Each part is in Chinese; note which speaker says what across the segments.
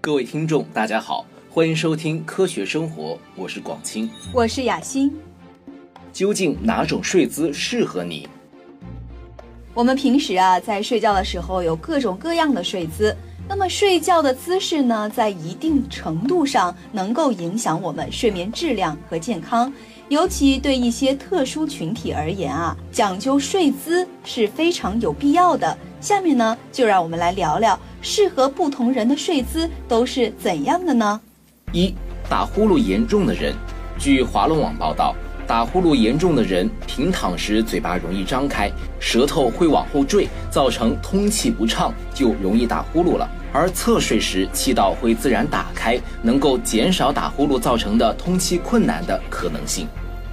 Speaker 1: 各位听众，大家好，欢迎收听《科学生活》，我是广清。
Speaker 2: 我是雅欣。
Speaker 1: 究竟哪种睡姿适合你？
Speaker 2: 我们平时啊，在睡觉的时候有各种各样的睡姿。那么睡觉的姿势呢，在一定程度上能够影响我们睡眠质量和健康。尤其对一些特殊群体而言啊，讲究睡姿是非常有必要的。下面呢，就让我们来聊聊适合不同人的睡姿都是怎样的呢？
Speaker 1: 一、打呼噜严重的人。据华龙网报道，打呼噜严重的人平躺时嘴巴容易张开，舌头会往后坠，造成通气不畅，就容易打呼噜了。而侧睡时，气道会自然打开，能够减少打呼噜造成的通气困难的可能性。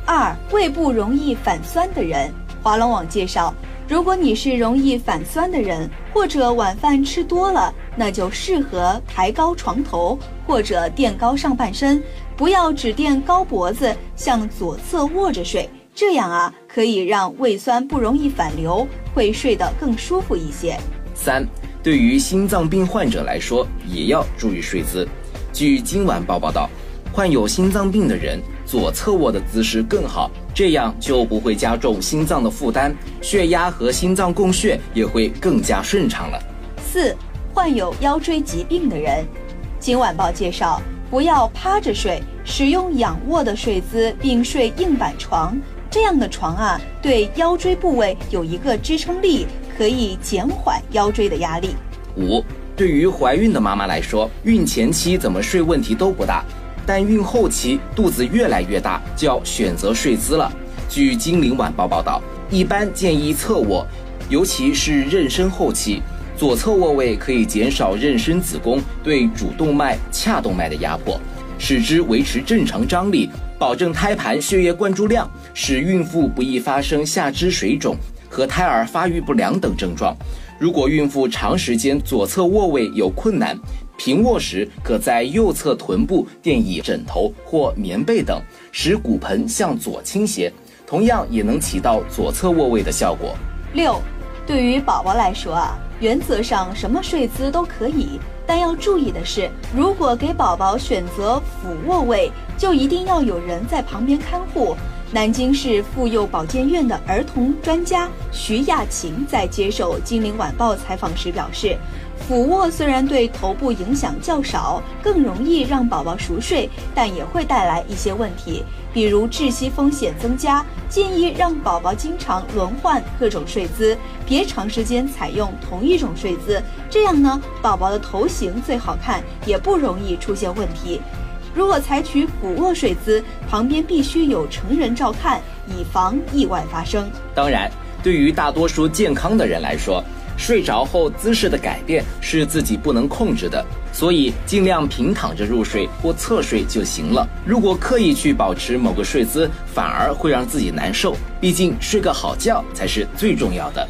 Speaker 2: 二、胃部容易反酸的人。华龙网介绍，如果你是容易反酸的人，或者晚饭吃多了，那就适合抬高床头或者垫高上半身，不要只垫高脖子，向左侧卧着睡。这样啊，可以让胃酸不容易反流，会睡得更舒服一些。
Speaker 1: 三、对于心脏病患者来说，也要注意睡姿。据今晚报报道，患有心脏病的人左侧卧的姿势更好，这样就不会加重心脏的负担，血压和心脏供血也会更加顺畅了。
Speaker 2: 四、患有腰椎疾病的人。今晚报介绍，不要趴着睡，使用仰卧的睡姿，并睡硬板床。这样的床啊，对腰椎部位有一个支撑力，可以减缓腰椎的压力。
Speaker 1: 五、对于怀孕的妈妈来说，孕前期怎么睡问题都不大，但孕后期肚子越来越大，就要选择睡姿了。据《金陵晚报》报道，一般建议侧卧，尤其是妊娠后期，左侧卧位可以减少妊娠子宫对主动脉、髂动脉的压迫，使之维持正常张力，保证胎盘血液灌注量，使孕妇不易发生下肢水肿和胎儿发育不良等症状。如果孕妇长时间左侧卧位有困难，平卧时可在右侧臀部垫以枕头或棉被等，使骨盆向左倾斜，同样也能起到左侧卧位的效果。
Speaker 2: 六，对于宝宝来说啊，原则上什么睡姿都可以，但要注意的是，如果给宝宝选择俯卧位，就一定要有人在旁边看护。南京市妇幼保健院的儿童专家徐亚琴在接受《金陵晚报》采访时表示，俯卧虽然对头部影响较少，更容易让宝宝熟睡，但也会带来一些问题，比如窒息风险增加。建议让宝宝经常轮换各种睡姿，别长时间采用同一种睡姿，这样呢，宝宝的头型最好看，也不容易出现问题。如果采取俯卧睡姿，旁边必须有成人照看，以防意外发生。
Speaker 1: 当然，对于大多数健康的人来说，睡着后姿势的改变是自己不能控制的，所以尽量平躺着入睡或侧睡就行了。如果刻意去保持某个睡姿，反而会让自己难受。毕竟睡个好觉才是最重要的。